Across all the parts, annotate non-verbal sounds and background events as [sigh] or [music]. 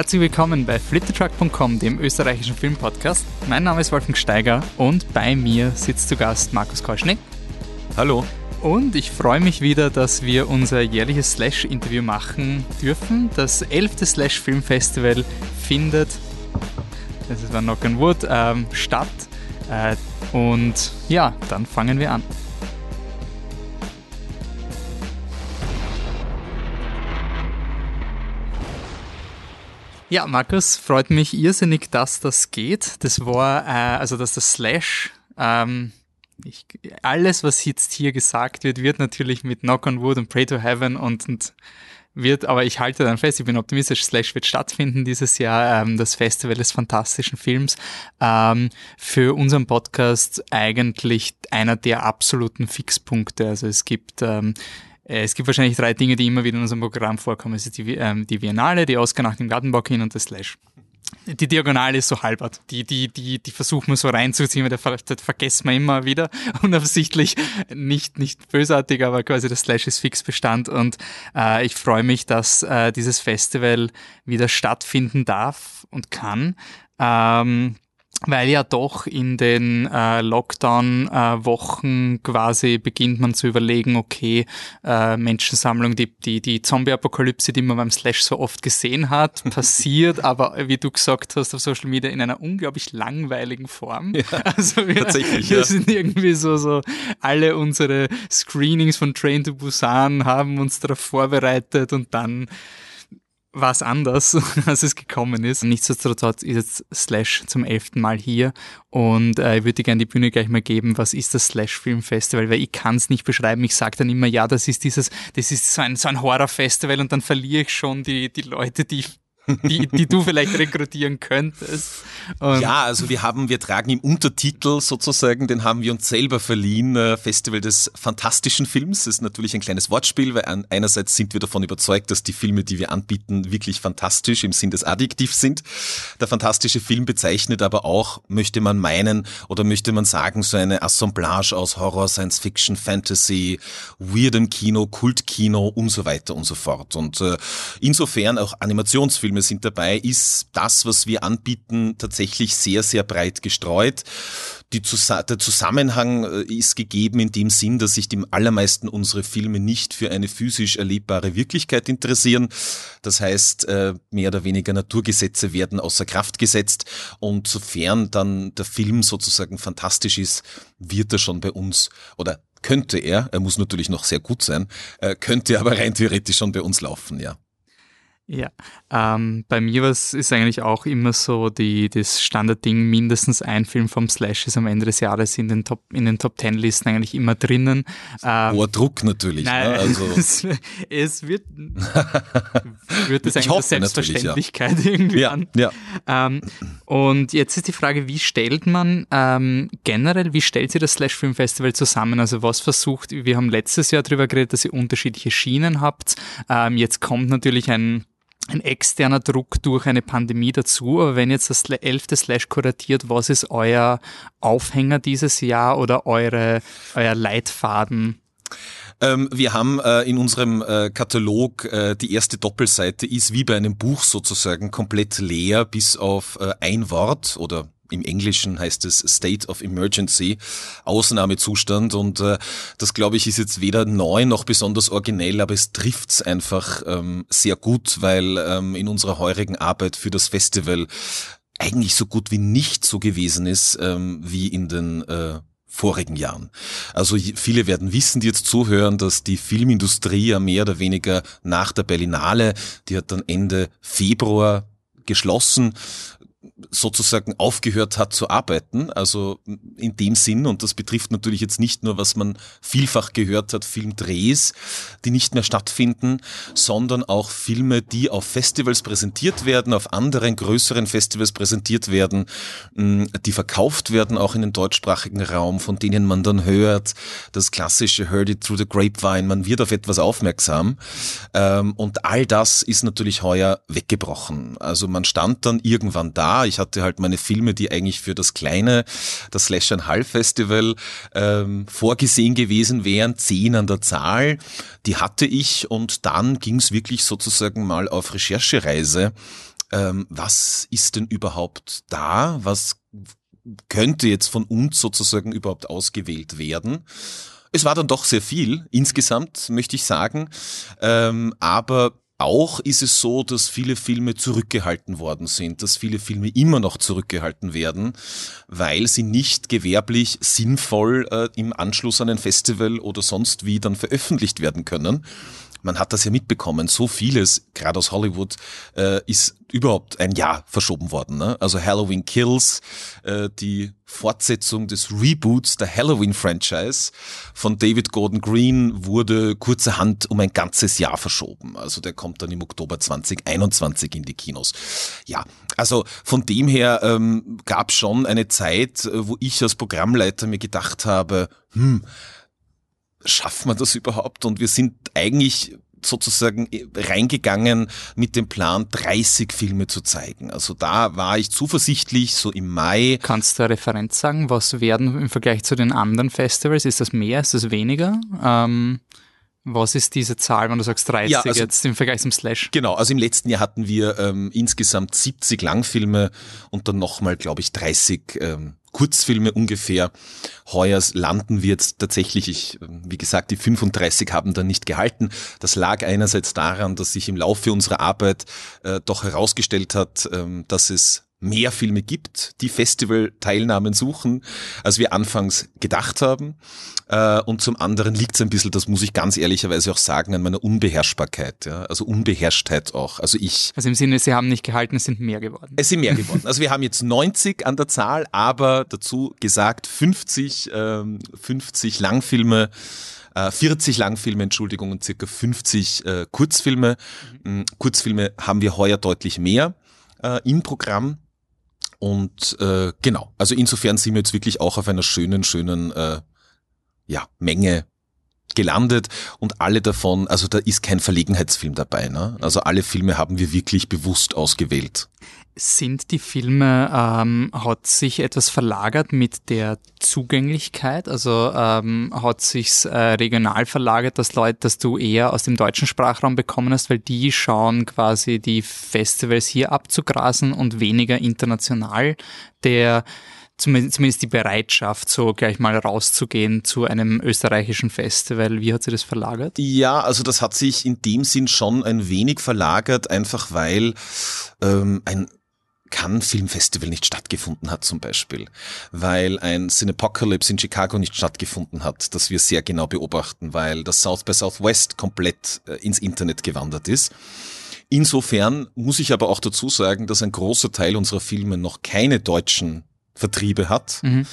Herzlich willkommen bei flittertruck.com, dem österreichischen Filmpodcast. Mein Name ist Wolfgang Steiger und bei mir sitzt zu Gast Markus Keuschnick. Hallo. Und ich freue mich wieder, dass wir unser jährliches Slash-Interview machen dürfen. Das 11. Slash Filmfestival findet, das war Knock on Wood, ähm, statt. Äh, und ja, dann fangen wir an. Ja, Markus, freut mich irrsinnig, dass das geht. Das war, äh, also dass das Slash, ähm, ich, alles, was jetzt hier gesagt wird, wird natürlich mit Knock on Wood und Pray to Heaven und, und wird, aber ich halte dann fest, ich bin optimistisch, Slash wird stattfinden dieses Jahr, ähm, das Festival des fantastischen Films. Ähm, für unseren Podcast eigentlich einer der absoluten Fixpunkte. Also es gibt ähm, äh, es gibt wahrscheinlich drei Dinge, die immer wieder in unserem Programm vorkommen. Es ist die, ähm, die Biennale, die Oscar nach dem Gartenbaukin und das Slash. Die Diagonale ist so halbert. Die, die, die, die versuchen wir so reinzuziehen, weil das vergessen wir immer wieder. [laughs] Unabsichtlich nicht, nicht bösartig, aber quasi das Slash ist fix Bestand. Und äh, ich freue mich, dass äh, dieses Festival wieder stattfinden darf und kann. Ähm, weil ja doch in den äh, Lockdown-Wochen äh, quasi beginnt man zu überlegen, okay, äh, Menschensammlung, die, die, die Zombie-Apokalypse, die man beim Slash so oft gesehen hat, [laughs] passiert, aber wie du gesagt hast auf Social Media, in einer unglaublich langweiligen Form. Ja, [laughs] also wir, tatsächlich, wir ja. sind irgendwie so, so, alle unsere Screenings von Train to Busan haben uns darauf vorbereitet und dann war es anders, [laughs] als es gekommen ist. Nichtsdestotrotz ist jetzt Slash zum elften Mal hier und äh, ich würde dir gerne die Bühne gleich mal geben, was ist das Slash Film Festival, weil ich kann es nicht beschreiben. Ich sage dann immer, ja, das ist dieses, das ist so ein, so ein Horrorfestival und dann verliere ich schon die, die Leute, die die, die du vielleicht rekrutieren könntest. Und ja, also wir haben, wir tragen im Untertitel sozusagen, den haben wir uns selber verliehen, äh, Festival des fantastischen Films. Das ist natürlich ein kleines Wortspiel, weil einerseits sind wir davon überzeugt, dass die Filme, die wir anbieten, wirklich fantastisch im Sinn des Adjektivs sind. Der fantastische Film bezeichnet aber auch, möchte man meinen oder möchte man sagen, so eine Assemblage aus Horror, Science Fiction, Fantasy, weirdem Kino, Kultkino und so weiter und so fort. Und äh, insofern auch Animationsfilme Filme sind dabei, ist das, was wir anbieten, tatsächlich sehr, sehr breit gestreut. Die, der Zusammenhang äh, ist gegeben in dem Sinn, dass sich die allermeisten unsere Filme nicht für eine physisch erlebbare Wirklichkeit interessieren. Das heißt, äh, mehr oder weniger Naturgesetze werden außer Kraft gesetzt und sofern dann der Film sozusagen fantastisch ist, wird er schon bei uns oder könnte er, er muss natürlich noch sehr gut sein, äh, könnte aber rein theoretisch schon bei uns laufen, ja. Ja, ähm, bei mir was ist eigentlich auch immer so die, das Standardding, mindestens ein Film vom Slash ist am Ende des Jahres in den Top, in den Top Ten Listen eigentlich immer drinnen. Ähm, Hoher Druck natürlich. Nein, ne? also. [laughs] es, es wird, wird das eigentlich Selbstverständlichkeit ja. [laughs] irgendwie ja, an. Ja. Ähm, und jetzt ist die Frage, wie stellt man ähm, generell, wie stellt sich das Slash Film Festival zusammen? Also was versucht, wir haben letztes Jahr darüber geredet, dass ihr unterschiedliche Schienen habt. Ähm, jetzt kommt natürlich ein ein externer Druck durch eine Pandemie dazu. Aber wenn jetzt das elfte Slash kuratiert, was ist euer Aufhänger dieses Jahr oder eure, euer Leitfaden? Ähm, wir haben äh, in unserem äh, Katalog äh, die erste Doppelseite ist wie bei einem Buch sozusagen komplett leer bis auf äh, ein Wort oder im Englischen heißt es State of Emergency, Ausnahmezustand und äh, das glaube ich ist jetzt weder neu noch besonders originell, aber es trifft's einfach ähm, sehr gut, weil ähm, in unserer heurigen Arbeit für das Festival eigentlich so gut wie nicht so gewesen ist ähm, wie in den äh, vorigen Jahren. Also viele werden wissen, die jetzt zuhören, dass die Filmindustrie ja mehr oder weniger nach der Berlinale, die hat dann Ende Februar geschlossen, sozusagen aufgehört hat zu arbeiten. Also in dem Sinn, und das betrifft natürlich jetzt nicht nur, was man vielfach gehört hat, Filmdrehs, die nicht mehr stattfinden, sondern auch Filme, die auf Festivals präsentiert werden, auf anderen größeren Festivals präsentiert werden, die verkauft werden, auch in den deutschsprachigen Raum, von denen man dann hört, das klassische Heard it through the grapevine, man wird auf etwas aufmerksam. Ähm, und all das ist natürlich heuer weggebrochen. Also man stand dann irgendwann da, ich hatte halt meine Filme, die eigentlich für das kleine, das Slash and Half Festival ähm, vorgesehen gewesen wären, zehn an der Zahl. Die hatte ich und dann ging es wirklich sozusagen mal auf Recherchereise ähm, was ist denn überhaupt da? Was könnte jetzt von uns sozusagen überhaupt ausgewählt werden? Es war dann doch sehr viel insgesamt, möchte ich sagen. Ähm, aber auch ist es so, dass viele Filme zurückgehalten worden sind, dass viele Filme immer noch zurückgehalten werden, weil sie nicht gewerblich sinnvoll äh, im Anschluss an ein Festival oder sonst wie dann veröffentlicht werden können man hat das ja mitbekommen, so vieles, gerade aus Hollywood, äh, ist überhaupt ein Jahr verschoben worden. Ne? Also Halloween Kills, äh, die Fortsetzung des Reboots der Halloween-Franchise von David Gordon Green wurde kurzerhand um ein ganzes Jahr verschoben. Also der kommt dann im Oktober 2021 in die Kinos. Ja, also von dem her ähm, gab schon eine Zeit, äh, wo ich als Programmleiter mir gedacht habe, hm, schafft man das überhaupt? Und wir sind eigentlich sozusagen reingegangen mit dem Plan, 30 Filme zu zeigen. Also da war ich zuversichtlich, so im Mai. Kannst du eine Referenz sagen? Was werden im Vergleich zu den anderen Festivals? Ist das mehr? Ist das weniger? Ähm was ist diese Zahl, wenn du sagst 30 ja, also, jetzt im Vergleich zum Slash? Genau, also im letzten Jahr hatten wir ähm, insgesamt 70 Langfilme und dann nochmal, glaube ich, 30 ähm, Kurzfilme ungefähr. Heuer landen wir jetzt tatsächlich, ich, wie gesagt, die 35 haben dann nicht gehalten. Das lag einerseits daran, dass sich im Laufe unserer Arbeit äh, doch herausgestellt hat, ähm, dass es mehr Filme gibt, die Festivalteilnahmen suchen, als wir anfangs gedacht haben. Äh, und zum anderen liegt es ein bisschen, das muss ich ganz ehrlicherweise auch sagen, an meiner Unbeherrschbarkeit, ja? also Unbeherrschtheit auch. Also ich. Also im Sinne, Sie haben nicht gehalten, es sind mehr geworden. Es sind mehr geworden. Also wir haben jetzt 90 an der Zahl, aber dazu gesagt 50, ähm, 50 Langfilme. 40 äh, Langfilme, Entschuldigung, und circa 50 äh, Kurzfilme. Mhm. Kurzfilme haben wir heuer deutlich mehr äh, im Programm. Und äh, genau, also insofern sind wir jetzt wirklich auch auf einer schönen, schönen äh, ja, Menge gelandet und alle davon, also da ist kein Verlegenheitsfilm dabei. Ne? Also alle Filme haben wir wirklich bewusst ausgewählt. Sind die Filme, ähm, hat sich etwas verlagert mit der Zugänglichkeit? Also ähm, hat sich's äh, regional verlagert, dass Leute, dass du eher aus dem deutschen Sprachraum bekommen hast, weil die schauen quasi die Festivals hier abzugrasen und weniger international. Der zumindest die Bereitschaft, so gleich mal rauszugehen zu einem österreichischen Festival. Wie hat sich das verlagert? Ja, also das hat sich in dem Sinn schon ein wenig verlagert, einfach weil ähm, ein Cannes Filmfestival nicht stattgefunden hat zum Beispiel, weil ein Cinepocalypse in Chicago nicht stattgefunden hat, das wir sehr genau beobachten, weil das South by Southwest komplett äh, ins Internet gewandert ist. Insofern muss ich aber auch dazu sagen, dass ein großer Teil unserer Filme noch keine deutschen Vertriebe hat. Mhm.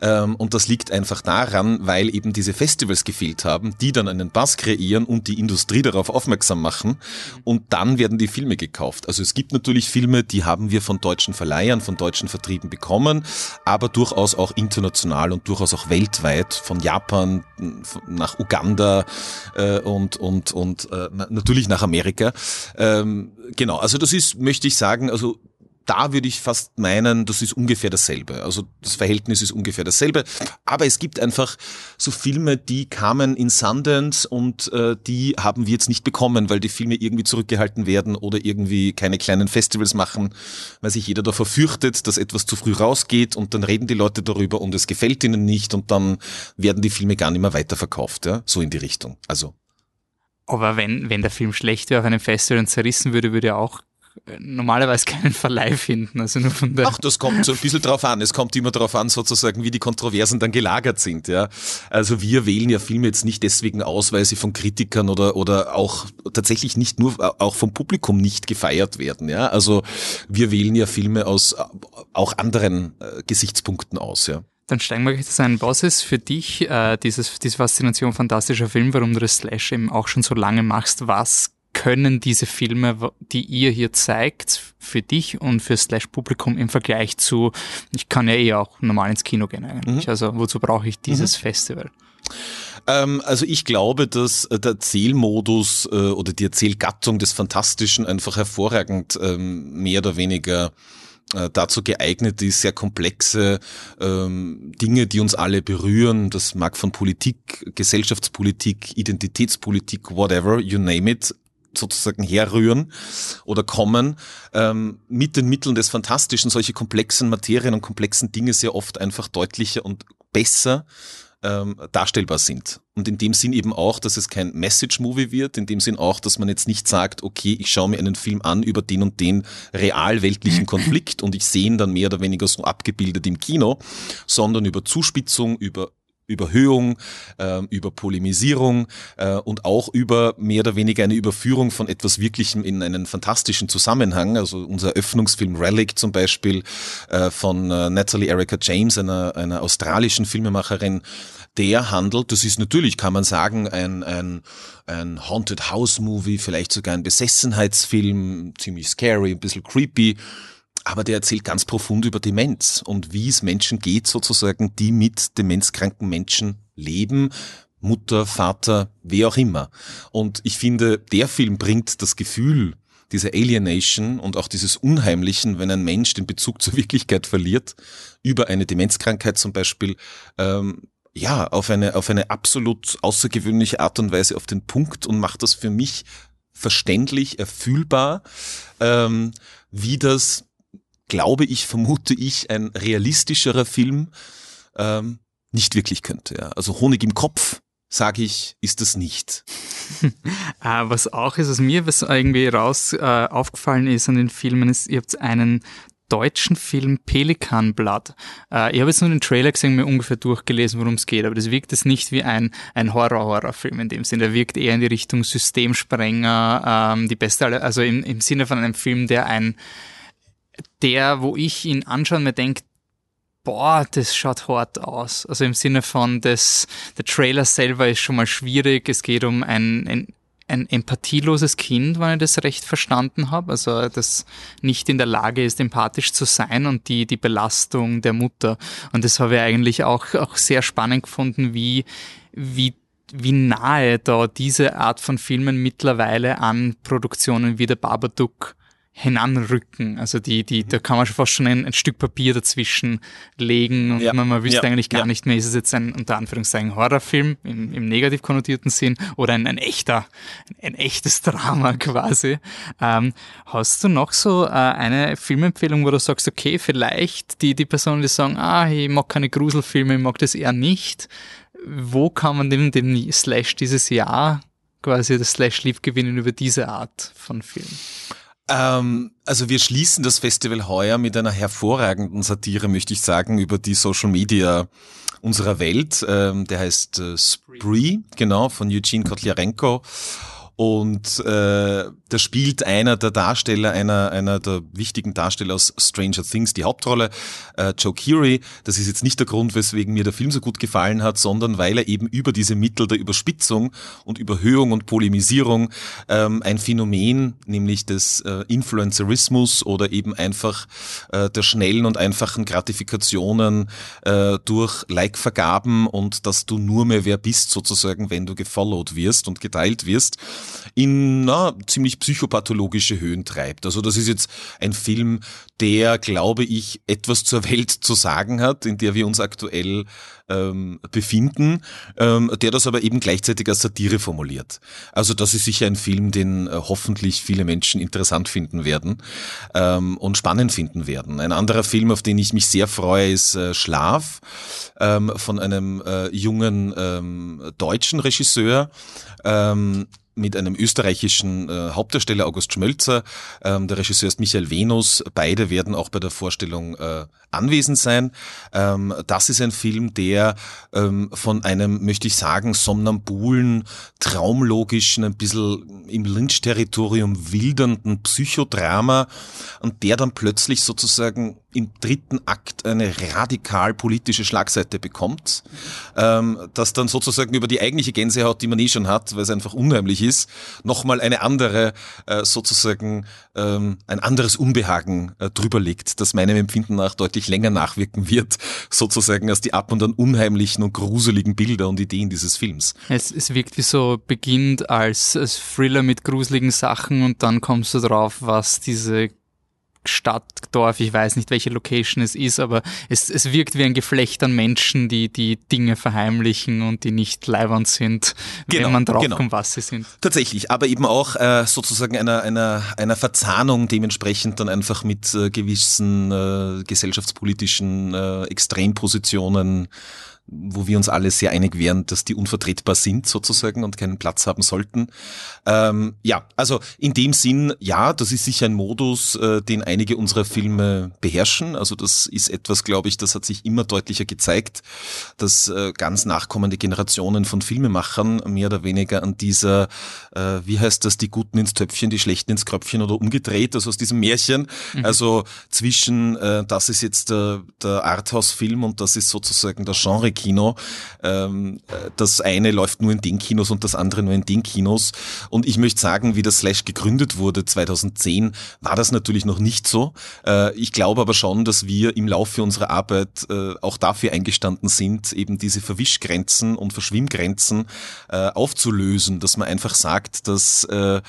Ähm, und das liegt einfach daran, weil eben diese Festivals gefehlt haben, die dann einen Bass kreieren und die Industrie darauf aufmerksam machen. Und dann werden die Filme gekauft. Also es gibt natürlich Filme, die haben wir von deutschen Verleihern, von deutschen Vertrieben bekommen, aber durchaus auch international und durchaus auch weltweit, von Japan nach Uganda äh, und, und, und äh, natürlich nach Amerika. Ähm, genau, also das ist, möchte ich sagen, also da würde ich fast meinen, das ist ungefähr dasselbe. Also das Verhältnis ist ungefähr dasselbe. Aber es gibt einfach so Filme, die kamen in Sundance und äh, die haben wir jetzt nicht bekommen, weil die Filme irgendwie zurückgehalten werden oder irgendwie keine kleinen Festivals machen, weil sich jeder davor fürchtet, dass etwas zu früh rausgeht und dann reden die Leute darüber und es gefällt ihnen nicht und dann werden die Filme gar nicht mehr weiterverkauft. Ja? So in die Richtung. Also aber wenn, wenn der Film schlecht wäre auf einem Festival und zerrissen würde, würde er auch normalerweise keinen Verleih finden. Also nur von der Ach, das kommt so ein bisschen drauf an. Es kommt immer darauf an, sozusagen, wie die Kontroversen dann gelagert sind. Ja, Also wir wählen ja Filme jetzt nicht deswegen aus, weil sie von Kritikern oder, oder auch tatsächlich nicht nur, auch vom Publikum nicht gefeiert werden. Ja, Also wir wählen ja Filme aus auch anderen äh, Gesichtspunkten aus. Ja. Dann steigen wir gleich das ein. Was ist für dich äh, dieses, diese Faszination fantastischer Film, warum du das Slash eben auch schon so lange machst? Was können diese Filme, die ihr hier zeigt, für dich und für Slash-Publikum im Vergleich zu, ich kann ja eh auch normal ins Kino gehen eigentlich. Mhm. Also wozu brauche ich dieses mhm. Festival? Ähm, also ich glaube, dass äh, der Erzählmodus äh, oder die Erzählgattung des Fantastischen einfach hervorragend ähm, mehr oder weniger äh, dazu geeignet ist, sehr komplexe ähm, Dinge, die uns alle berühren. Das mag von Politik, Gesellschaftspolitik, Identitätspolitik, whatever, you name it, sozusagen herrühren oder kommen, ähm, mit den Mitteln des Fantastischen solche komplexen Materien und komplexen Dinge sehr oft einfach deutlicher und besser ähm, darstellbar sind. Und in dem Sinn eben auch, dass es kein Message-Movie wird, in dem Sinn auch, dass man jetzt nicht sagt, okay, ich schaue mir einen Film an über den und den realweltlichen Konflikt und ich sehe ihn dann mehr oder weniger so abgebildet im Kino, sondern über Zuspitzung, über Überhöhung, äh, über Polemisierung äh, und auch über mehr oder weniger eine Überführung von etwas Wirklichem in einen fantastischen Zusammenhang. Also unser Eröffnungsfilm Relic zum Beispiel äh, von äh, Natalie Erica James, einer, einer australischen Filmemacherin, der handelt, das ist natürlich, kann man sagen, ein, ein, ein Haunted House Movie, vielleicht sogar ein Besessenheitsfilm, ziemlich scary, ein bisschen creepy, aber der erzählt ganz profund über Demenz und wie es Menschen geht, sozusagen, die mit demenzkranken Menschen leben, Mutter, Vater, wer auch immer. Und ich finde, der Film bringt das Gefühl dieser Alienation und auch dieses Unheimlichen, wenn ein Mensch den Bezug zur Wirklichkeit verliert, über eine Demenzkrankheit zum Beispiel, ähm, ja, auf eine, auf eine absolut außergewöhnliche Art und Weise auf den Punkt und macht das für mich verständlich, erfühlbar, ähm, wie das glaube ich, vermute ich, ein realistischerer Film ähm, nicht wirklich könnte. Ja. Also Honig im Kopf, sage ich, ist das nicht. [laughs] Ah, was auch ist, was mir was irgendwie raus äh, aufgefallen ist an den Filmen, ist, ihr habt einen deutschen Film Pelikanblatt. Äh, ich habe jetzt nur den Trailer gesehen, mir ungefähr durchgelesen, worum es geht, aber das wirkt es nicht wie ein, ein Horror-Horror-Film in dem Sinne. Der wirkt eher in die Richtung Systemsprenger, ähm, die beste, also im, im Sinne von einem Film, der ein der, wo ich ihn anschaue und mir denke, boah, das schaut hart aus. Also im Sinne von, das, der Trailer selber ist schon mal schwierig. Es geht um ein, ein, ein empathieloses Kind, wenn ich das recht verstanden habe. Also das nicht in der Lage ist, empathisch zu sein und die, die Belastung der Mutter. Und das habe ich eigentlich auch, auch sehr spannend gefunden, wie, wie wie nahe da diese Art von Filmen mittlerweile an Produktionen wie der Babadook hinanrücken. Also die, die, da kann man schon fast schon ein, ein Stück Papier dazwischen legen und ja. man, man wüsste ja. eigentlich gar ja. nicht mehr, ist es jetzt ein unter Anführungszeichen Horrorfilm im, im negativ konnotierten Sinn oder ein, ein echter, ein, ein echtes Drama quasi. Ähm, hast du noch so äh, eine Filmempfehlung, wo du sagst, okay, vielleicht die, die Personen, die sagen, ah, ich mag keine Gruselfilme, ich mag das eher nicht. Wo kann man denn den Slash dieses Jahr quasi das Slash lieb gewinnen über diese Art von Film? Ähm, also wir schließen das Festival heuer mit einer hervorragenden Satire, möchte ich sagen, über die Social Media unserer Welt. Ähm, der heißt äh, Spree, genau, von Eugene Kotliarenko. Und äh, da spielt einer der Darsteller, einer, einer der wichtigen Darsteller aus Stranger Things die Hauptrolle, äh, Joe Keery. Das ist jetzt nicht der Grund, weswegen mir der Film so gut gefallen hat, sondern weil er eben über diese Mittel der Überspitzung und Überhöhung und Polemisierung ähm, ein Phänomen, nämlich des äh, Influencerismus oder eben einfach äh, der schnellen und einfachen Gratifikationen äh, durch Like-Vergaben und dass du nur mehr wer bist sozusagen, wenn du gefollowt wirst und geteilt wirst, in na, ziemlich psychopathologische Höhen treibt. Also das ist jetzt ein Film, der, glaube ich, etwas zur Welt zu sagen hat, in der wir uns aktuell ähm, befinden, ähm, der das aber eben gleichzeitig als Satire formuliert. Also das ist sicher ein Film, den äh, hoffentlich viele Menschen interessant finden werden ähm, und spannend finden werden. Ein anderer Film, auf den ich mich sehr freue, ist äh, Schlaf ähm, von einem äh, jungen ähm, deutschen Regisseur. Ähm, mit einem österreichischen äh, Hauptdarsteller August Schmölzer. Ähm, der Regisseur ist Michael Venus. Beide werden auch bei der Vorstellung äh, anwesend sein. Ähm, das ist ein Film, der ähm, von einem, möchte ich sagen, somnambulen, traumlogischen, ein bisschen im Lynch-Territorium wildernden Psychodrama und der dann plötzlich sozusagen im dritten Akt eine radikal politische Schlagseite bekommt, ähm, das dann sozusagen über die eigentliche Gänsehaut, die man eh schon hat, weil es einfach unheimlich ist, nochmal eine andere, äh, sozusagen ähm, ein anderes Unbehagen äh, drüber legt, das meinem Empfinden nach deutlich länger nachwirken wird, sozusagen als die ab und an unheimlichen und gruseligen Bilder und Ideen dieses Films. Es, es wirkt wie so beginnt als, als Thriller mit gruseligen Sachen und dann kommst du drauf, was diese Stadt, Dorf, ich weiß nicht, welche Location es ist, aber es, es wirkt wie ein Geflecht an Menschen, die die Dinge verheimlichen und die nicht leibernd sind, genau, wenn man draufkommt, genau. was sie sind. Tatsächlich, aber eben auch äh, sozusagen einer, einer, einer Verzahnung dementsprechend dann einfach mit äh, gewissen äh, gesellschaftspolitischen äh, Extrempositionen wo wir uns alle sehr einig wären, dass die unvertretbar sind sozusagen und keinen Platz haben sollten. Ähm, ja, also in dem Sinn, ja, das ist sicher ein Modus, äh, den einige unserer Filme beherrschen. Also das ist etwas, glaube ich, das hat sich immer deutlicher gezeigt, dass äh, ganz nachkommende Generationen von Filmemachern mehr oder weniger an dieser, äh, wie heißt das, die Guten ins Töpfchen, die Schlechten ins Kröpfchen oder umgedreht, also aus diesem Märchen. Mhm. Also zwischen, äh, das ist jetzt der, der Arthouse-Film und das ist sozusagen der Genre Kino. Ähm, das eine läuft nur in den Kinos und das andere nur in den Kinos. Und ich möchte sagen, wie das Slash gegründet wurde 2010, war das natürlich noch nicht so. Äh, ich glaube aber schon, dass wir im Laufe unserer Arbeit äh, auch dafür eingestanden sind, eben diese Verwischgrenzen und Verschwimmgrenzen äh, aufzulösen, dass man einfach sagt, dass äh,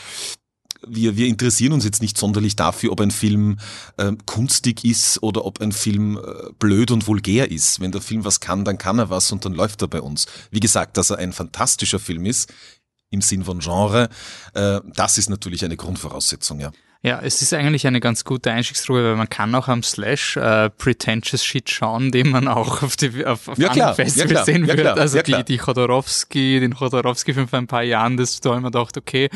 wir, wir interessieren uns jetzt nicht sonderlich dafür, ob ein Film äh, kunstig ist oder ob ein Film äh, blöd und vulgär ist. Wenn der Film was kann, dann kann er was und dann läuft er bei uns. Wie gesagt, dass er ein fantastischer Film ist, im Sinn von Genre, äh, das ist natürlich eine Grundvoraussetzung, ja. Ja, es ist eigentlich eine ganz gute Einstiegsdroge, weil man kann auch am Slash äh, Pretentious Shit schauen, den man auch auf, die, auf, auf ja, anderen Festivals ja, sehen ja, wird. Also die, die Chodorowski, den Chodorowski-Film vor ein paar Jahren, das da immer gedacht, okay,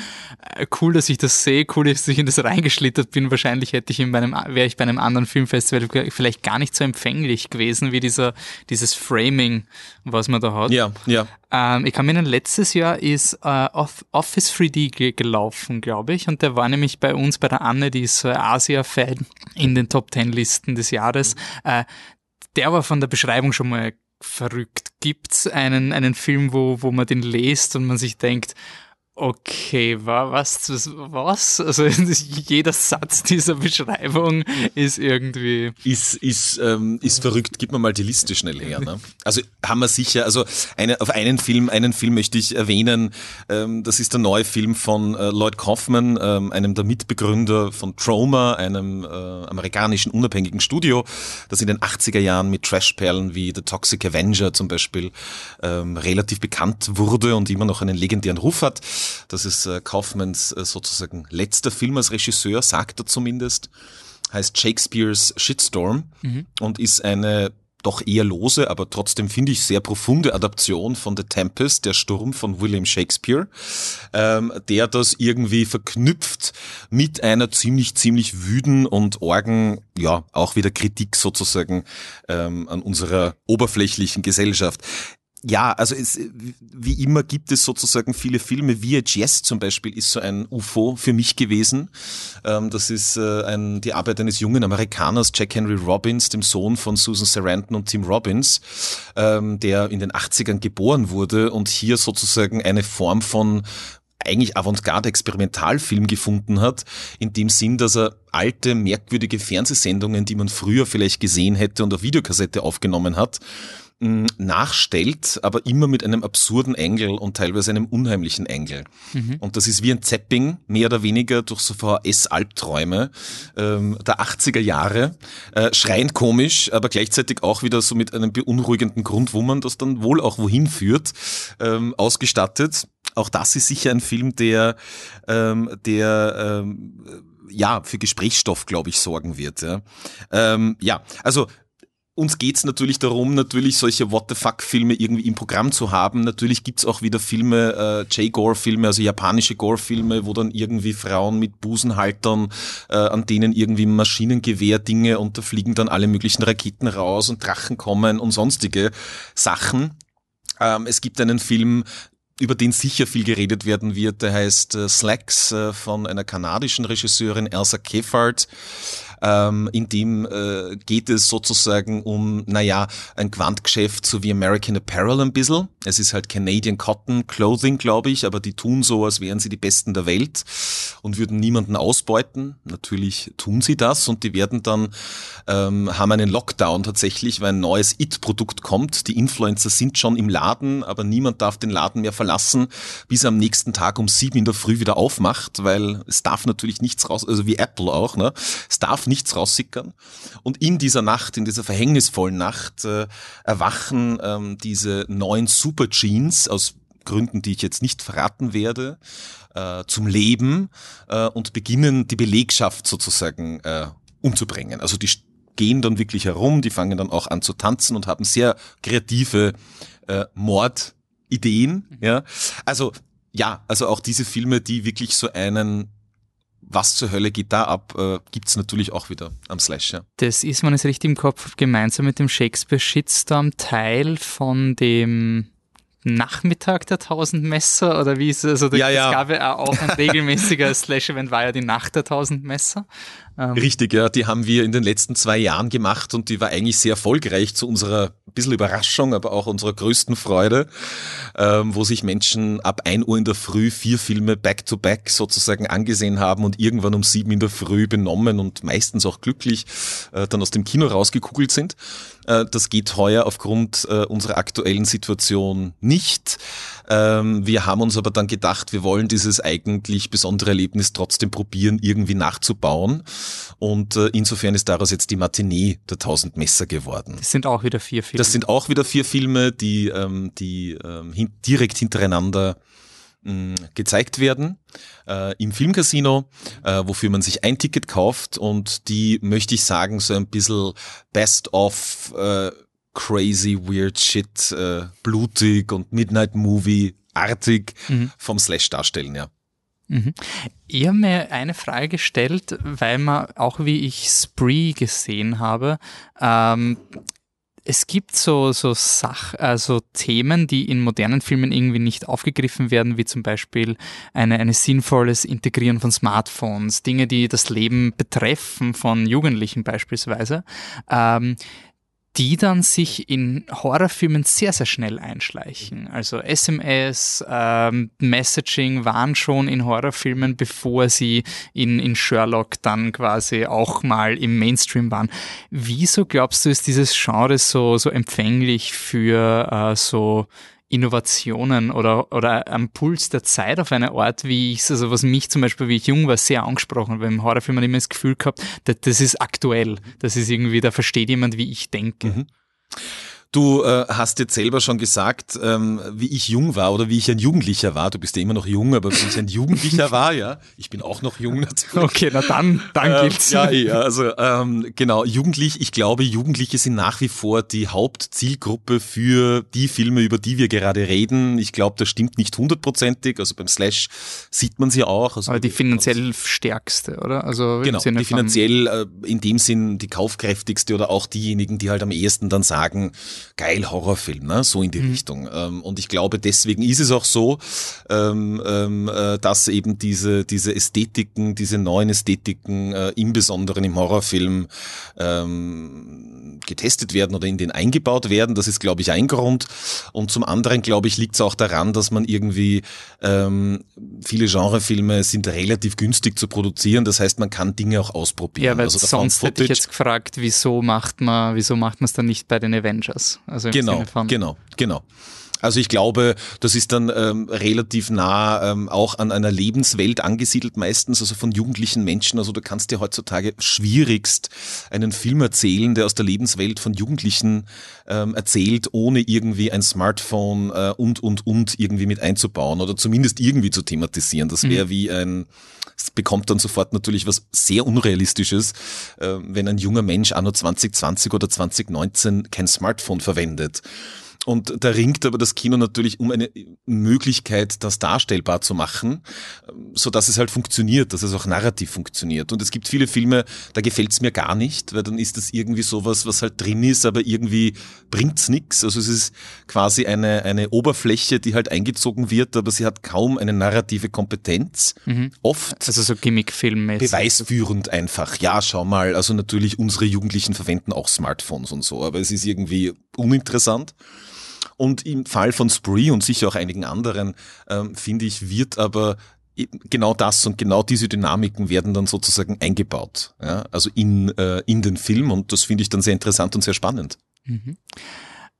äh, cool, dass ich das sehe, cool, dass ich in das reingeschlittert bin. Wahrscheinlich hätte ich in meinem, wäre ich bei einem anderen Filmfestival vielleicht gar nicht so empfänglich gewesen wie dieser, dieses Framing, was man da hat. Ja, ja. Ähm, ich kann mir erinnern, letztes Jahr ist äh, Office 3D gelaufen, glaube ich, und der war nämlich bei uns bei der Anne, die ist so Asia-Fan in den Top Ten Listen des Jahres. Äh, der war von der Beschreibung schon mal verrückt. Gibt's einen, einen Film, wo, wo man den liest und man sich denkt, Okay, was, was? Also [laughs] jeder Satz dieser Beschreibung ist irgendwie. Ist, ist, ähm, ist verrückt. Gib mir mal die Liste schnell her. Ne? Also haben wir sicher, also eine, auf einen Film, einen Film möchte ich erwähnen. Ähm, das ist der neue Film von äh, Lloyd Kaufman, ähm, einem der Mitbegründer von Troma, einem äh, amerikanischen unabhängigen Studio, das in den 80er Jahren mit Trashperlen wie The Toxic Avenger zum Beispiel ähm, relativ bekannt wurde und immer noch einen legendären Ruf hat. Das ist äh, Kaufmanns äh, sozusagen letzter Film als Regisseur, sagt er zumindest. Heißt Shakespeare's Shitstorm mhm. und ist eine doch eher lose, aber trotzdem finde ich sehr profunde Adaption von The Tempest, der Sturm von William Shakespeare, ähm, der das irgendwie verknüpft mit einer ziemlich, ziemlich wüden und orgen, ja, auch wieder Kritik sozusagen ähm, an unserer oberflächlichen Gesellschaft ja, also es, wie immer gibt es sozusagen viele Filme. VHS zum Beispiel ist so ein UFO für mich gewesen. Ähm, das ist äh, ein, die Arbeit eines jungen Amerikaners, Jack Henry Robbins, dem Sohn von Susan Sarandon und Tim Robbins, ähm, der in den 80ern geboren wurde und hier sozusagen eine Form von eigentlich Avantgarde-Experimentalfilm gefunden hat, in dem Sinn, dass er alte, merkwürdige Fernsehsendungen, die man früher vielleicht gesehen hätte und auf Videokassette aufgenommen hat, nachstellt, aber immer mit einem absurden Engel und teilweise einem unheimlichen Engel. Mhm. Und das ist wie ein Zapping, mehr oder weniger durch so VHS-Albträume ähm, der 80er Jahre. Äh, schreiend komisch, aber gleichzeitig auch wieder so mit einem beunruhigenden Grund, wo man das dann wohl auch wohin führt, ähm, ausgestattet. Auch das ist sicher ein Film, der, ähm, der ähm, ja, für Gesprächsstoff, glaube ich, sorgen wird. Ja, ähm, ja also uns geht's natürlich darum, natürlich solche What the fuck-Filme irgendwie im Programm zu haben. Natürlich gibt's auch wieder Filme, äh, J-Gore-Filme, also japanische Gore-Filme, wo dann irgendwie Frauen mit Busenhaltern, äh, an denen irgendwie Maschinengewehr-Dinge und da fliegen dann alle möglichen Raketen raus und Drachen kommen und sonstige Sachen. Ähm, es gibt einen Film, über den sicher viel geredet werden wird, der heißt äh, Slacks äh, von einer kanadischen Regisseurin Elsa Keffard ähm, in dem äh, geht es sozusagen um, naja, ein Quantgeschäft so wie American Apparel ein bisschen. Es ist halt Canadian Cotton Clothing, glaube ich, aber die tun so, als wären sie die Besten der Welt und würden niemanden ausbeuten. Natürlich tun sie das und die werden dann, ähm, haben einen Lockdown tatsächlich, weil ein neues It-Produkt kommt. Die Influencer sind schon im Laden, aber niemand darf den Laden mehr verlassen lassen, bis er am nächsten Tag um sieben in der Früh wieder aufmacht, weil es darf natürlich nichts raus, also wie Apple auch, ne? Es darf nichts raussickern. Und in dieser Nacht, in dieser verhängnisvollen Nacht, äh, erwachen ähm, diese neuen Super Jeans aus Gründen, die ich jetzt nicht verraten werde, äh, zum Leben äh, und beginnen die Belegschaft sozusagen äh, umzubringen. Also die gehen dann wirklich herum, die fangen dann auch an zu tanzen und haben sehr kreative äh, Mordideen. Mhm. Ja, also ja, also auch diese Filme, die wirklich so einen was zur Hölle geht da ab, äh, gibt's natürlich auch wieder am Slash. Ja. Das ist, man es richtig im Kopf, gemeinsam mit dem Shakespeare Shitstorm Teil von dem Nachmittag der tausend Messer oder wie ist es? Also ja, ja. es gab ja auch ein [laughs] regelmäßiger Slash-Event, war ja die Nacht der tausend Messer. Ähm. Richtig, ja, die haben wir in den letzten zwei Jahren gemacht und die war eigentlich sehr erfolgreich zu unserer bisschen Überraschung, aber auch unserer größten Freude, ähm, wo sich Menschen ab ein Uhr in der Früh vier Filme back-to-back -back sozusagen angesehen haben und irgendwann um sieben in der Früh benommen und meistens auch glücklich äh, dann aus dem Kino rausgekugelt sind. Äh, das geht heuer aufgrund äh, unserer aktuellen Situation nicht. Ähm, wir haben uns aber dann gedacht, wir wollen dieses eigentlich besondere Erlebnis trotzdem probieren, irgendwie nachzubauen. Und äh, insofern ist daraus jetzt die Matinee der Tausend Messer geworden. Das sind auch wieder vier Filme. Das sind auch wieder vier Filme, die, ähm, die ähm, hin direkt hintereinander gezeigt werden äh, im Filmcasino, äh, wofür man sich ein Ticket kauft und die möchte ich sagen so ein bisschen best of äh, crazy weird shit äh, blutig und Midnight Movie artig mhm. vom Slash darstellen, ja. Mhm. Ich habe mir eine Frage gestellt, weil man auch wie ich Spree gesehen habe, ähm, es gibt so, so Sach, also Themen, die in modernen Filmen irgendwie nicht aufgegriffen werden, wie zum Beispiel eine, eine sinnvolles Integrieren von Smartphones, Dinge, die das Leben betreffen von Jugendlichen beispielsweise. Ähm, die dann sich in Horrorfilmen sehr, sehr schnell einschleichen. Also SMS, ähm, Messaging waren schon in Horrorfilmen, bevor sie in, in Sherlock dann quasi auch mal im Mainstream waren. Wieso glaubst du, ist dieses Genre so, so empfänglich für äh, so Innovationen oder, oder am Puls der Zeit auf eine Art, wie ich also was mich zum Beispiel, wie ich jung war, sehr angesprochen habe. Im Horrorfilm hat immer das Gefühl gehabt, das, das ist aktuell. Das ist irgendwie, da versteht jemand, wie ich denke. Mhm. Du äh, hast jetzt selber schon gesagt, ähm, wie ich jung war oder wie ich ein Jugendlicher war. Du bist ja immer noch jung, aber wie ich ein Jugendlicher war, ja. Ich bin auch noch jung natürlich. Okay, na dann, dann ähm, gilt's. Ja, ja, also ähm, genau, jugendlich. Ich glaube, Jugendliche sind nach wie vor die Hauptzielgruppe für die Filme, über die wir gerade reden. Ich glaube, das stimmt nicht hundertprozentig. Also beim Slash sieht man sie auch. Also aber die finanziell stärkste, oder? Also genau, die finanziell äh, in dem Sinn die kaufkräftigste oder auch diejenigen, die halt am ehesten dann sagen, geil Horrorfilm, ne? so in die mhm. Richtung. Ähm, und ich glaube, deswegen ist es auch so, ähm, ähm, äh, dass eben diese, diese Ästhetiken, diese neuen Ästhetiken äh, im Besonderen im Horrorfilm ähm, getestet werden oder in den eingebaut werden. Das ist, glaube ich, ein Grund. Und zum anderen, glaube ich, liegt es auch daran, dass man irgendwie ähm, viele Genrefilme sind relativ günstig zu produzieren. Das heißt, man kann Dinge auch ausprobieren. Ja, weil also sonst hätte ich jetzt gefragt, wieso macht man, wieso macht man es dann nicht bei den Avengers? Also genau, genau, genau. Also ich glaube, das ist dann ähm, relativ nah ähm, auch an einer Lebenswelt angesiedelt meistens, also von jugendlichen Menschen. Also du kannst dir heutzutage schwierigst einen Film erzählen, der aus der Lebenswelt von Jugendlichen ähm, erzählt, ohne irgendwie ein Smartphone äh, und, und, und irgendwie mit einzubauen oder zumindest irgendwie zu thematisieren. Das wäre mhm. wie ein bekommt dann sofort natürlich was sehr Unrealistisches, äh, wenn ein junger Mensch anno 2020 oder 2019 kein Smartphone verwendet. Und da ringt aber das Kino natürlich um eine Möglichkeit, das darstellbar zu machen, so dass es halt funktioniert, dass es auch narrativ funktioniert. Und es gibt viele Filme, da gefällt es mir gar nicht, weil dann ist das irgendwie sowas, was halt drin ist, aber irgendwie bringt's nix. Also es ist quasi eine, eine Oberfläche, die halt eingezogen wird, aber sie hat kaum eine narrative Kompetenz. Mhm. Oft. Also so Gimmickfilmmäßig. Beweisführend einfach. Ja, schau mal, also natürlich unsere Jugendlichen verwenden auch Smartphones und so, aber es ist irgendwie uninteressant. Und im Fall von Spree und sicher auch einigen anderen, ähm, finde ich, wird aber genau das und genau diese Dynamiken werden dann sozusagen eingebaut, ja? also in, äh, in den Film und das finde ich dann sehr interessant und sehr spannend. Mhm.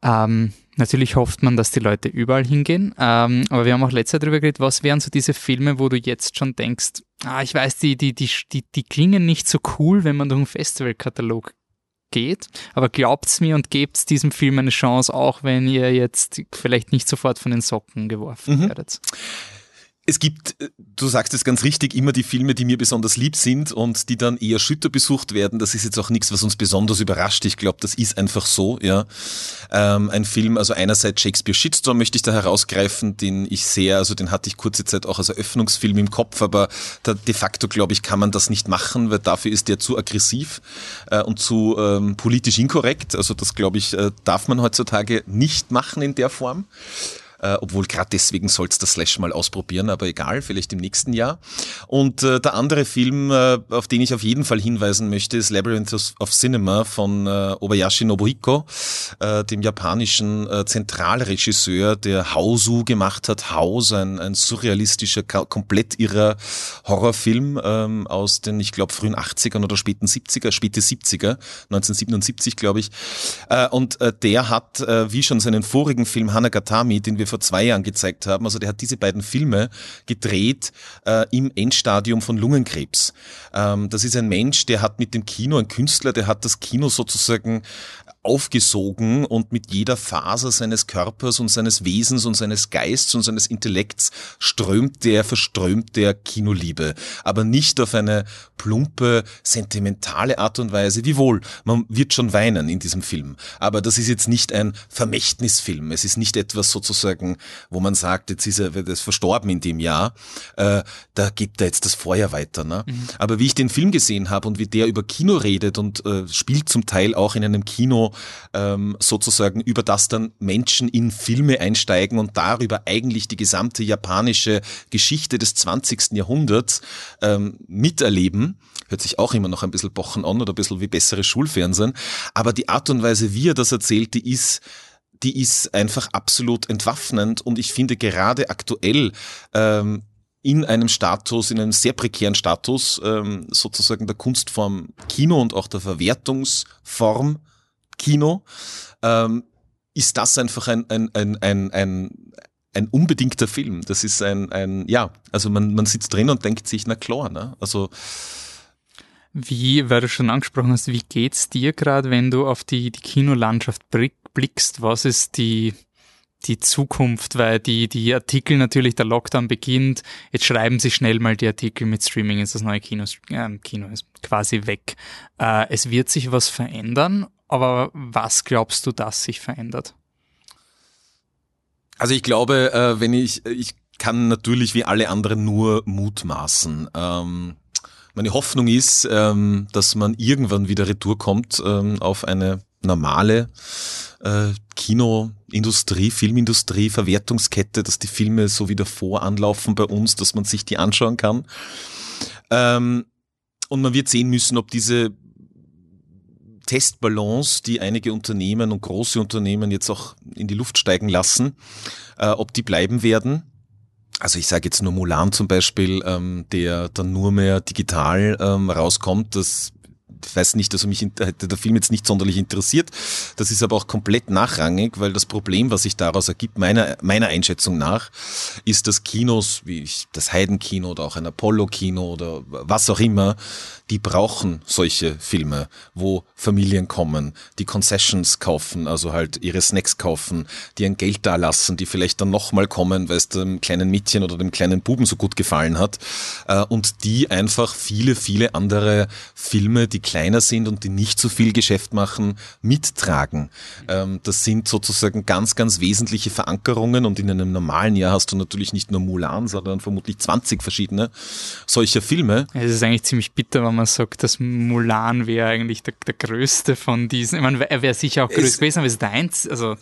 Ähm, natürlich hofft man, dass die Leute überall hingehen. Ähm, aber wir haben auch letztes Jahr darüber geredet, was wären so diese Filme, wo du jetzt schon denkst, ah, ich weiß, die, die, die, die, die klingen nicht so cool, wenn man durch einen Festivalkatalog geht. Aber glaubt's mir und gebt's diesem Film eine Chance, auch wenn ihr jetzt vielleicht nicht sofort von den Socken geworfen mhm. werdet. Es gibt, äh, du sagst es ganz richtig, immer die Filme, die mir besonders lieb sind und die dann eher schütter besucht werden. Das ist jetzt auch nichts, was uns besonders überrascht. Ich glaube, das ist einfach so, ja. Ähm, ein Film, also einerseits Shakespeare Shitstorm möchte ich da herausgreifen, den ich sehr, also den hatte ich kurze Zeit auch als Eröffnungsfilm im Kopf, aber da, de facto, glaube ich, kann man das nicht machen, weil dafür ist der zu aggressiv äh, und zu ähm, politisch inkorrekt. Also das, glaube ich, äh, darf man heutzutage nicht machen in der Form äh, obwohl gerade deswegen soll's das Slash mal ausprobieren, aber egal, vielleicht im nächsten Jahr. Und äh, der andere Film, äh, auf den ich auf jeden Fall hinweisen möchte, ist Labyrinth of Cinema von äh, Obayashi Nobuhiko, äh, dem japanischen äh, Zentralregisseur, der Hausu gemacht hat. Haus, ein, ein surrealistischer, komplett irrer Horrorfilm ähm, aus den, ich glaube, frühen 80ern oder späten 70er, späte 70er, 1977, glaube ich. Äh, und äh, der hat, äh, wie schon seinen vorigen Film Hanagatami, den wir vor zwei Jahren gezeigt haben. Also der hat diese beiden Filme gedreht äh, im Endstadium von Lungenkrebs. Ähm, das ist ein Mensch, der hat mit dem Kino, ein Künstler, der hat das Kino sozusagen aufgesogen und mit jeder Faser seines Körpers und seines Wesens und seines Geistes und seines Intellekts strömt der, verströmt der Kinoliebe. Aber nicht auf eine plumpe, sentimentale Art und Weise, wiewohl, man wird schon weinen in diesem Film. Aber das ist jetzt nicht ein Vermächtnisfilm. Es ist nicht etwas sozusagen, wo man sagt, jetzt ist er das verstorben in dem Jahr, äh, da gibt er jetzt das Feuer weiter. Ne? Mhm. Aber wie ich den Film gesehen habe und wie der über Kino redet und äh, spielt zum Teil auch in einem Kino, ähm, sozusagen über das dann Menschen in Filme einsteigen und darüber eigentlich die gesamte japanische Geschichte des 20. Jahrhunderts ähm, miterleben. Hört sich auch immer noch ein bisschen Bochen an oder ein bisschen wie bessere Schulfernsehen. Aber die Art und Weise, wie er das erzählt, die ist die ist einfach absolut entwaffnend und ich finde gerade aktuell ähm, in einem Status, in einem sehr prekären Status ähm, sozusagen der Kunstform Kino und auch der Verwertungsform Kino, ähm, ist das einfach ein, ein, ein, ein, ein, ein unbedingter Film. Das ist ein, ein ja, also man, man sitzt drin und denkt sich, na klar, ne? Also wie, weil du schon angesprochen hast, wie geht's dir gerade, wenn du auf die, die Kinolandschaft blickst? Was ist die, die Zukunft? Weil die, die Artikel natürlich, der Lockdown beginnt. Jetzt schreiben sie schnell mal die Artikel mit Streaming ist das neue Kino, äh, Kino ist quasi weg. Äh, es wird sich was verändern aber was glaubst du, dass sich verändert? Also ich glaube, äh, wenn ich, ich kann natürlich wie alle anderen nur mutmaßen. Ähm, meine Hoffnung ist, ähm, dass man irgendwann wieder retour kommt ähm, auf eine normale äh, Kinoindustrie, Filmindustrie, Verwertungskette, dass die Filme so wieder voranlaufen bei uns, dass man sich die anschauen kann. Und man wird sehen müssen, ob diese Testballons, die einige Unternehmen und große Unternehmen jetzt auch in die Luft steigen lassen, äh, ob die bleiben werden. Also ich sage jetzt nur Mulan zum Beispiel, ähm, der dann nur mehr digital ähm, rauskommt. Das ich weiß nicht, also mich hätte der Film jetzt nicht sonderlich interessiert. Das ist aber auch komplett nachrangig, weil das Problem, was sich daraus ergibt, meiner, meiner Einschätzung nach, ist, dass Kinos wie das Heidenkino oder auch ein Apollo-Kino oder was auch immer, die brauchen solche Filme, wo Familien kommen, die Concessions kaufen, also halt ihre Snacks kaufen, die ein Geld da lassen, die vielleicht dann nochmal kommen, weil es dem kleinen Mädchen oder dem kleinen Buben so gut gefallen hat äh, und die einfach viele, viele andere Filme, die kleiner sind und die nicht so viel Geschäft machen, mittragen. Ähm, das sind sozusagen ganz, ganz wesentliche Verankerungen und in einem normalen Jahr hast du natürlich nicht nur Mulan, sondern vermutlich 20 verschiedene solcher Filme. Es ist eigentlich ziemlich bitter, wenn man sagt, dass Mulan wäre eigentlich der, der größte von diesen. Ich meine, er wäre sicher auch größer gewesen, aber es ist der einzige, also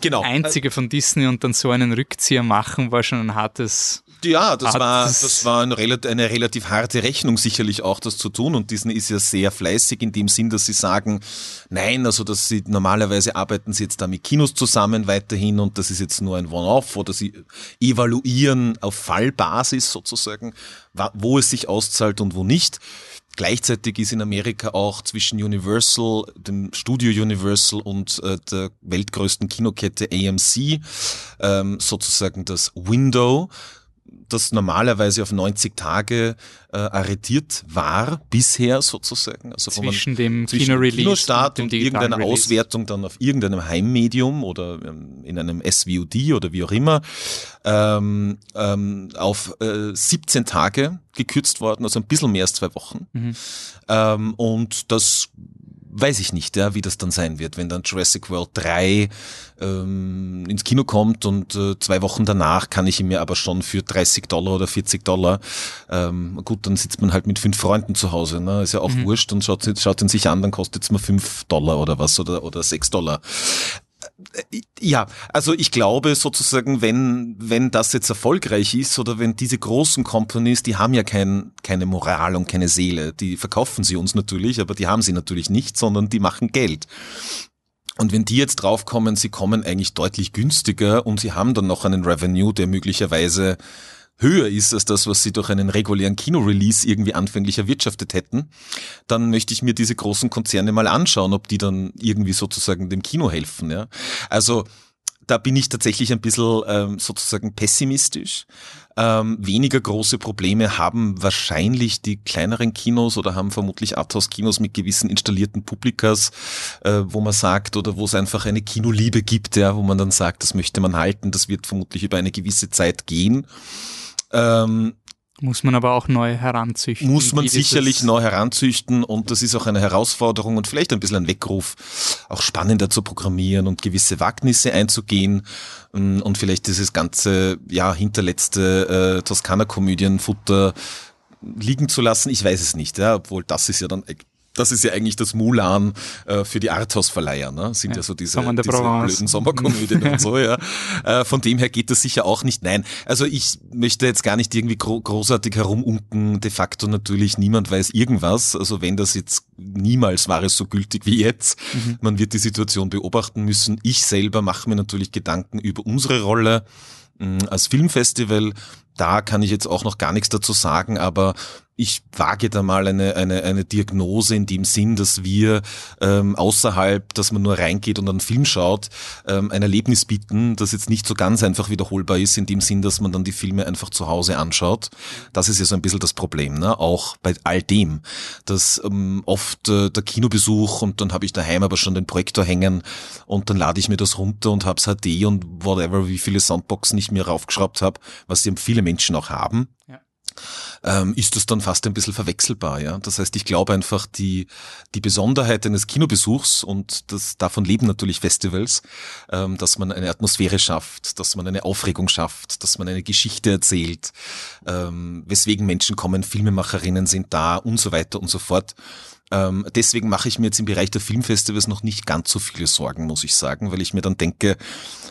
genau. einzige von Disney und dann so einen Rückzieher machen, war schon ein hartes Ja, das war, das war eine, eine, relativ harte Rechnung sicherlich auch, das zu tun. Und Disney ist ja sehr fleißig in dem Sinn, dass sie sagen, nein, also dass sie normalerweise arbeiten sie jetzt da mit Kinos zusammen weiterhin und das ist jetzt nur ein One-Off oder sie evaluieren auf Fallbasis sozusagen, wo es sich auszahlt und wo nicht. Gleichzeitig ist in Amerika auch zwischen Universal, dem Studio Universal und äh, der weltgrößten Kinokette AMC ähm, sozusagen das Window das normalerweise auf 90 Tage äh, arretiert war, bisher sozusagen. Also zwischen dem zwischen Kino-Release Kinostart und, und irgendeiner Release. Auswertung dann auf irgendeinem Heimmedium oder ähm, in einem SVOD oder wie auch immer, ähm, ähm, auf äh, 17 Tage gekürzt worden, also ein bisschen mehr als zwei Wochen. Mhm. Ähm, und das weiß ich nicht, ja, wie das dann sein wird, wenn dann Jurassic World 3 ähm, ins Kino kommt und äh, zwei Wochen danach kann ich ihn mir aber schon für 30 Dollar oder 40 Dollar, ähm, gut, dann sitzt man halt mit fünf Freunden zu Hause, ne? ist ja auch mhm. wurscht und schaut, schaut ihn sich an, dann kostet es mal fünf Dollar oder was oder, oder sechs Dollar. Äh, ja, also ich glaube sozusagen, wenn, wenn das jetzt erfolgreich ist oder wenn diese großen Companies, die haben ja kein, keine Moral und keine Seele, die verkaufen sie uns natürlich, aber die haben sie natürlich nicht, sondern die machen Geld. Und wenn die jetzt draufkommen, sie kommen eigentlich deutlich günstiger und sie haben dann noch einen Revenue, der möglicherweise höher ist als das, was sie durch einen regulären Kinorelease irgendwie anfänglich erwirtschaftet hätten, dann möchte ich mir diese großen Konzerne mal anschauen, ob die dann irgendwie sozusagen dem Kino helfen. Ja? Also da bin ich tatsächlich ein bisschen ähm, sozusagen pessimistisch. Ähm, weniger große Probleme haben wahrscheinlich die kleineren Kinos oder haben vermutlich Arthouse-Kinos mit gewissen installierten Publikas, äh, wo man sagt, oder wo es einfach eine Kinoliebe gibt, ja, wo man dann sagt, das möchte man halten, das wird vermutlich über eine gewisse Zeit gehen. Ähm, muss man aber auch neu heranzüchten. Muss man sicherlich neu heranzüchten und das ist auch eine Herausforderung und vielleicht ein bisschen ein Weckruf, auch spannender zu programmieren und gewisse Wagnisse einzugehen ähm, und vielleicht dieses ganze, ja, hinterletzte äh, Toskana-Komödienfutter liegen zu lassen. Ich weiß es nicht, ja, obwohl das ist ja dann das ist ja eigentlich das Mulan äh, für die Arthouse-Verleiher, ne? sind ja, ja so diese, diese blöden [laughs] Sommerkomödien und so, ja. Äh, von dem her geht das sicher auch nicht. Nein, also ich möchte jetzt gar nicht irgendwie gro großartig herumunken. De facto natürlich niemand weiß irgendwas. Also wenn das jetzt niemals war es so gültig wie jetzt. Mhm. Man wird die Situation beobachten müssen. Ich selber mache mir natürlich Gedanken über unsere Rolle mm, als Filmfestival. Da kann ich jetzt auch noch gar nichts dazu sagen, aber ich wage da mal eine, eine, eine Diagnose in dem Sinn, dass wir ähm, außerhalb, dass man nur reingeht und einen Film schaut, ähm, ein Erlebnis bieten, das jetzt nicht so ganz einfach wiederholbar ist, in dem Sinn, dass man dann die Filme einfach zu Hause anschaut. Das ist ja so ein bisschen das Problem, ne? auch bei all dem, dass ähm, oft äh, der Kinobesuch und dann habe ich daheim aber schon den Projektor hängen und dann lade ich mir das runter und hab's HD und whatever, wie viele Soundboxen ich mir raufgeschraubt habe, was ja viele Menschen auch haben. Ja ähm, ist das dann fast ein bisschen verwechselbar. Ja? Das heißt, ich glaube einfach, die, die Besonderheit eines Kinobesuchs, und das, davon leben natürlich Festivals, ähm, dass man eine Atmosphäre schafft, dass man eine Aufregung schafft, dass man eine Geschichte erzählt, ähm, weswegen Menschen kommen, Filmemacherinnen sind da und so weiter und so fort. Ähm, deswegen mache ich mir jetzt im Bereich der Filmfestivals noch nicht ganz so viele Sorgen, muss ich sagen, weil ich mir dann denke,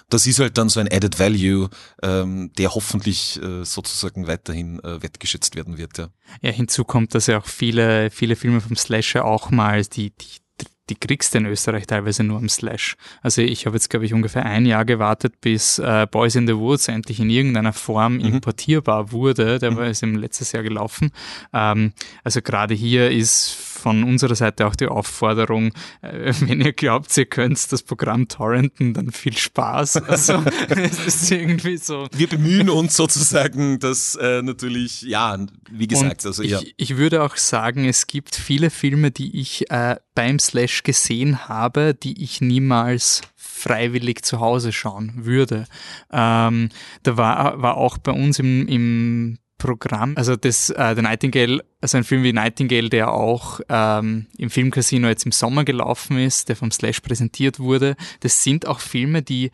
das ist halt dann so ein Added Value, ähm, der hoffentlich äh, sozusagen weiterhin äh, wettgeschätzt werden wird. Ja. ja, hinzu kommt, dass ja auch viele, viele Filme vom Slasher auch mal die, die die kriegst du in Österreich teilweise nur am Slash. Also ich habe jetzt, glaube ich, ungefähr ein Jahr gewartet, bis äh, Boys in the Woods endlich in irgendeiner Form mhm. importierbar wurde. Der mhm. war jetzt im letztes Jahr gelaufen. Ähm, also gerade hier ist von unserer Seite auch die Aufforderung, äh, wenn ihr glaubt, ihr könnt das Programm torrenten, dann viel Spaß. [laughs] Also es ist irgendwie so. Wir bemühen uns sozusagen, dass äh, natürlich, ja, wie gesagt, Und also ja. Ich, ich würde auch sagen, es gibt viele Filme, die ich äh, beim Slash gesehen habe, die ich niemals freiwillig zu Hause schauen würde. Ähm, da war, war auch bei uns im, im Programm, also das, äh, der Nightingale, also ein Film wie Nightingale, der auch ähm, im Filmcasino jetzt im Sommer gelaufen ist, der vom Slash präsentiert wurde, das sind auch Filme, die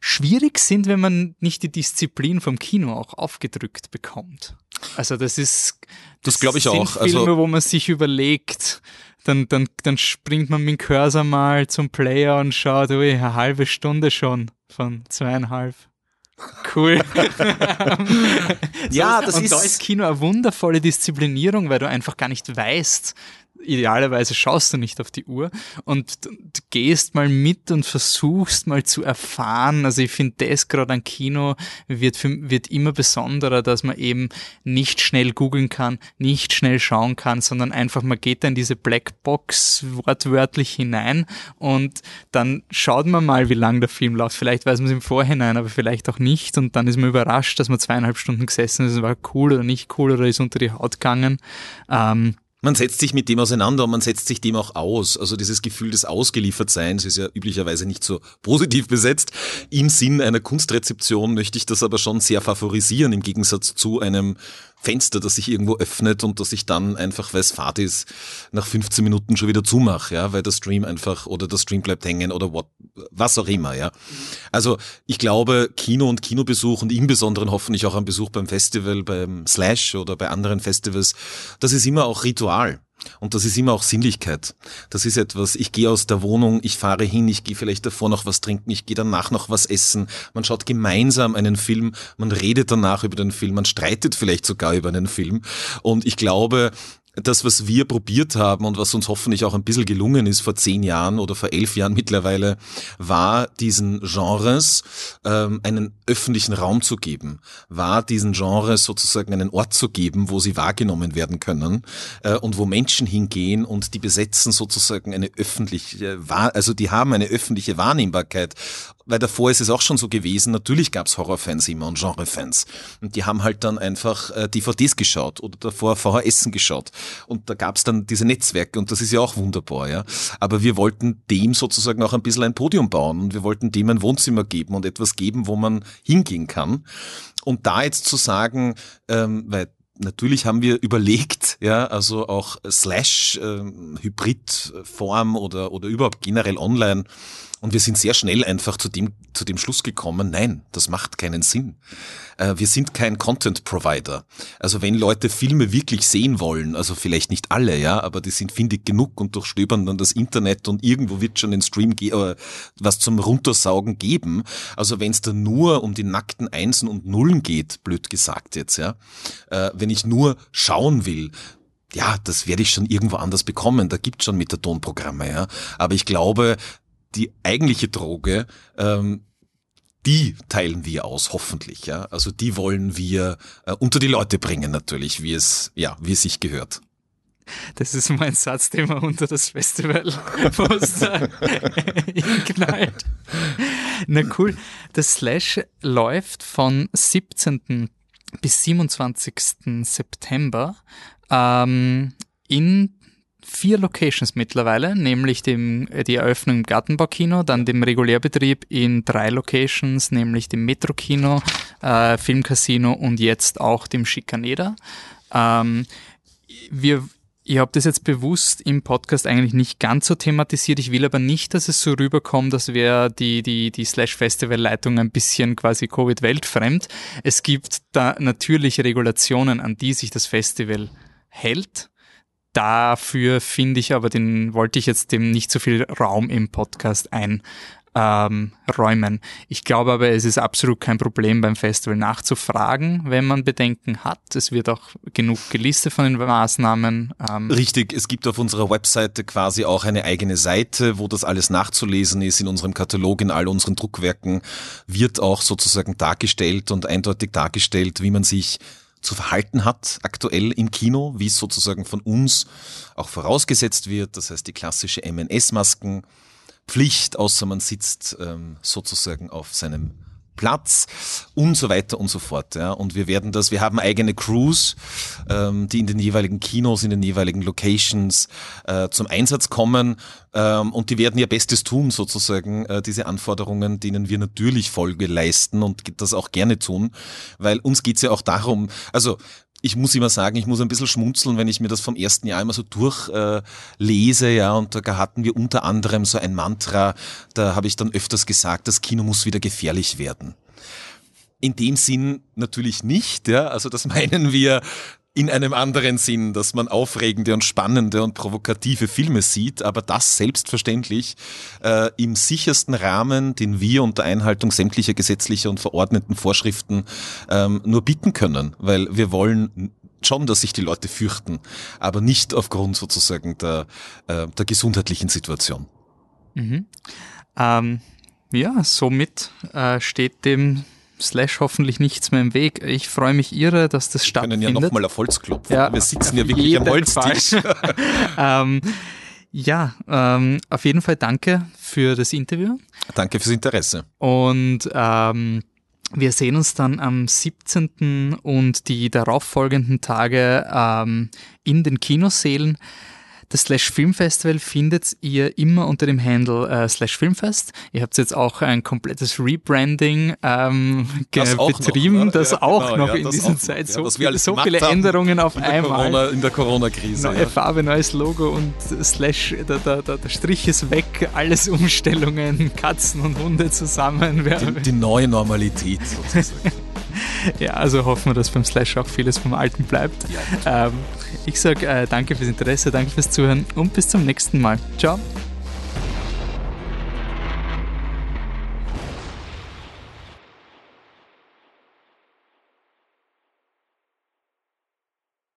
schwierig sind, wenn man nicht die Disziplin vom Kino auch aufgedrückt bekommt. Also das ist, das, das glaube ich sind auch. Filme, also, wo man sich überlegt, dann, dann, dann springt man mit dem Cursor mal zum Player und schaut, ui, eine halbe Stunde schon von zweieinhalb. Cool. [laughs] ja, das und ist. da ist Kino eine wundervolle Disziplinierung, weil du einfach gar nicht weißt, idealerweise schaust du nicht auf die Uhr und gehst mal mit und versuchst mal zu erfahren. Also ich finde das gerade an Kino wird, wird immer besonderer, dass man eben nicht schnell googeln kann, nicht schnell schauen kann, sondern einfach man geht da in diese Blackbox wortwörtlich hinein und dann schaut man mal, wie lang der Film läuft. Vielleicht weiß man es im Vorhinein, aber vielleicht auch nicht und dann ist man überrascht, dass man zweieinhalb Stunden gesessen ist, war cool oder nicht cool oder ist unter die Haut gegangen. Ähm, man setzt sich mit dem auseinander und man setzt sich dem auch aus. Also dieses Gefühl des Ausgeliefertseins ist ja üblicherweise nicht so positiv besetzt. Im Sinn einer Kunstrezeption möchte ich das aber schon sehr favorisieren im Gegensatz zu einem Fenster, das sich irgendwo öffnet und das ich dann einfach, weil es Fahrt ist, nach 15 Minuten schon wieder zumache, ja, weil der Stream einfach oder der Stream bleibt hängen oder what, was auch immer, ja. Also ich glaube, Kino und Kinobesuch und im Besonderen hoffentlich auch ein Besuch beim Festival, beim Slash oder bei anderen Festivals, das ist immer auch Ritual. Und das ist immer auch Sinnlichkeit. Das ist etwas, ich gehe aus der Wohnung, ich fahre hin, ich gehe vielleicht davor noch was trinken, ich gehe danach noch was essen. Man schaut gemeinsam einen Film, man redet danach über den Film, man streitet vielleicht sogar über einen Film. Und ich glaube, das, was wir probiert haben und was uns hoffentlich auch ein bisschen gelungen ist vor zehn Jahren oder vor elf Jahren [laughs] mittlerweile, war diesen Genres ähm, einen öffentlichen Raum zu geben, war diesen Genres sozusagen einen Ort zu geben, wo sie wahrgenommen werden können äh, und wo Menschen hingehen und die besetzen sozusagen eine öffentliche, also die haben eine öffentliche Wahrnehmbarkeit weil davor ist es auch schon so gewesen, natürlich gab's Horrorfans immer und Genrefans. Und die haben halt dann einfach äh, DVDs geschaut oder davor VHSen geschaut. Und da gab's dann diese Netzwerke und das ist ja auch wunderbar, ja. Aber wir wollten dem sozusagen auch ein bisschen ein Podium bauen und wir wollten dem ein Wohnzimmer geben und etwas geben, wo man hingehen kann. Und da jetzt zu sagen, ähm, weil Natürlich haben wir überlegt, ja, also auch Slash, ähm, Hybrid-Form oder, oder überhaupt generell online und wir sind sehr schnell einfach zu dem, zu dem Schluss gekommen, nein, das macht keinen Sinn. Äh, wir sind kein Content Provider. Also wenn Leute Filme wirklich sehen wollen, also vielleicht nicht alle, ja, aber die sind findig genug und durchstöbern dann das Internet und irgendwo wird schon ein Stream äh, was zum Runtersaugen geben. Also wenn es da nur um die nackten Einsen und Nullen geht, blöd gesagt jetzt, ja, äh, wenn ich nur schauen will, ja, das werde ich schon irgendwo anders bekommen. Da gibt schon Methadonprogramme, ja. Aber ich glaube, die eigentliche Droge, ähm, die teilen wir aus, hoffentlich. Ja? Also die wollen wir äh, unter die Leute bringen natürlich, wie es, ja, wie es sich gehört. Das ist mein Satz, den man unter das Festival-Poster [laughs] [laughs] knallt. Na cool. Das Slash läuft von 17. bis 27. September ähm, in vier Locations mittlerweile, nämlich dem, äh, die Eröffnung im Gartenbaukino, dann dem Regulärbetrieb in drei Locations, nämlich dem Metro-Kino, äh, Filmcasino und jetzt auch dem Schikaneder. Ähm, wir ich habe das jetzt bewusst im Podcast eigentlich nicht ganz so thematisiert. Ich will aber nicht, dass es so rüberkommt, dass wäre die, die, die Slash-Festival-Leitung ein bisschen quasi Covid-weltfremd. Es gibt da natürlich Regulationen, an die sich das Festival hält dafür finde ich aber, den wollte ich jetzt dem nicht so viel Raum im Podcast ein. Ähm. Ich glaube aber, es ist absolut kein Problem beim Festival nachzufragen, wenn man Bedenken hat. Es wird auch genug gelistet von den Maßnahmen. Ähm. Richtig, es gibt auf unserer Webseite quasi auch eine eigene Seite, wo das alles nachzulesen ist. In unserem Katalog, in all unseren Druckwerken wird auch sozusagen dargestellt und eindeutig dargestellt, wie man sich zu verhalten hat aktuell im Kino, wie es sozusagen von uns auch vorausgesetzt wird. Das heißt die klassische MNS-Masken. Pflicht, außer man sitzt ähm, sozusagen auf seinem Platz und so weiter und so fort. Ja. Und wir werden das, wir haben eigene Crews, ähm, die in den jeweiligen Kinos, in den jeweiligen Locations äh, zum Einsatz kommen ähm, und die werden ihr Bestes tun, sozusagen, äh, diese Anforderungen, denen wir natürlich Folge leisten und das auch gerne tun, weil uns geht's ja auch darum, also ich muss immer sagen, ich muss ein bisschen schmunzeln, wenn ich mir das vom ersten Jahr immer so durchlese, äh, ja, und da hatten wir unter anderem so ein Mantra, da habe ich dann öfters gesagt, das Kino muss wieder gefährlich werden in dem Sinn natürlich nicht. Ja? Also das [laughs] meinen wir in einem anderen Sinn, dass man aufregende und spannende und provokative Filme sieht, aber das selbstverständlich äh, im sichersten Rahmen, den wir unter Einhaltung sämtlicher gesetzlicher und verordneten Vorschriften ähm, nur bieten können, weil wir wollen schon, dass sich die Leute fürchten, aber nicht aufgrund sozusagen der, äh, der gesundheitlichen Situation. Mhm. Ähm, ja, somit äh, steht dem Slash hoffentlich nichts mehr im Weg. Ich freue mich irre, dass das stattfindet. Wir können ja nochmal auf Holz klopfen. Ja, Wir sitzen ja wirklich am Holztisch. [laughs] ähm, ja, ähm, auf jeden Fall danke für das Interview. Danke fürs Interesse. Und ähm, wir sehen uns dann am 17. und die darauffolgenden Tage ähm, in den Kinosälen. Das Slash Film Festival findet ihr immer unter dem Handle äh, Slash Filmfest. Ihr habt jetzt auch ein komplettes Rebranding ähm, das betrieben, noch, ne? das ja, auch genau, noch ja, in dieser Zeit. So, ja, so viele Änderungen auf in einmal. Corona, in der Corona-Krise. Neue Farbe, neues Logo und Slash, der, der, der, der, Strich ist weg, alles Umstellungen, Katzen und Hunde zusammen. Die, die neue Normalität sozusagen. [laughs] ja, also hoffen wir, dass beim Slash auch vieles vom Alten bleibt. Ja, ähm, ich sage äh, danke fürs Interesse, danke fürs Zuhören und bis zum nächsten Mal. Ciao.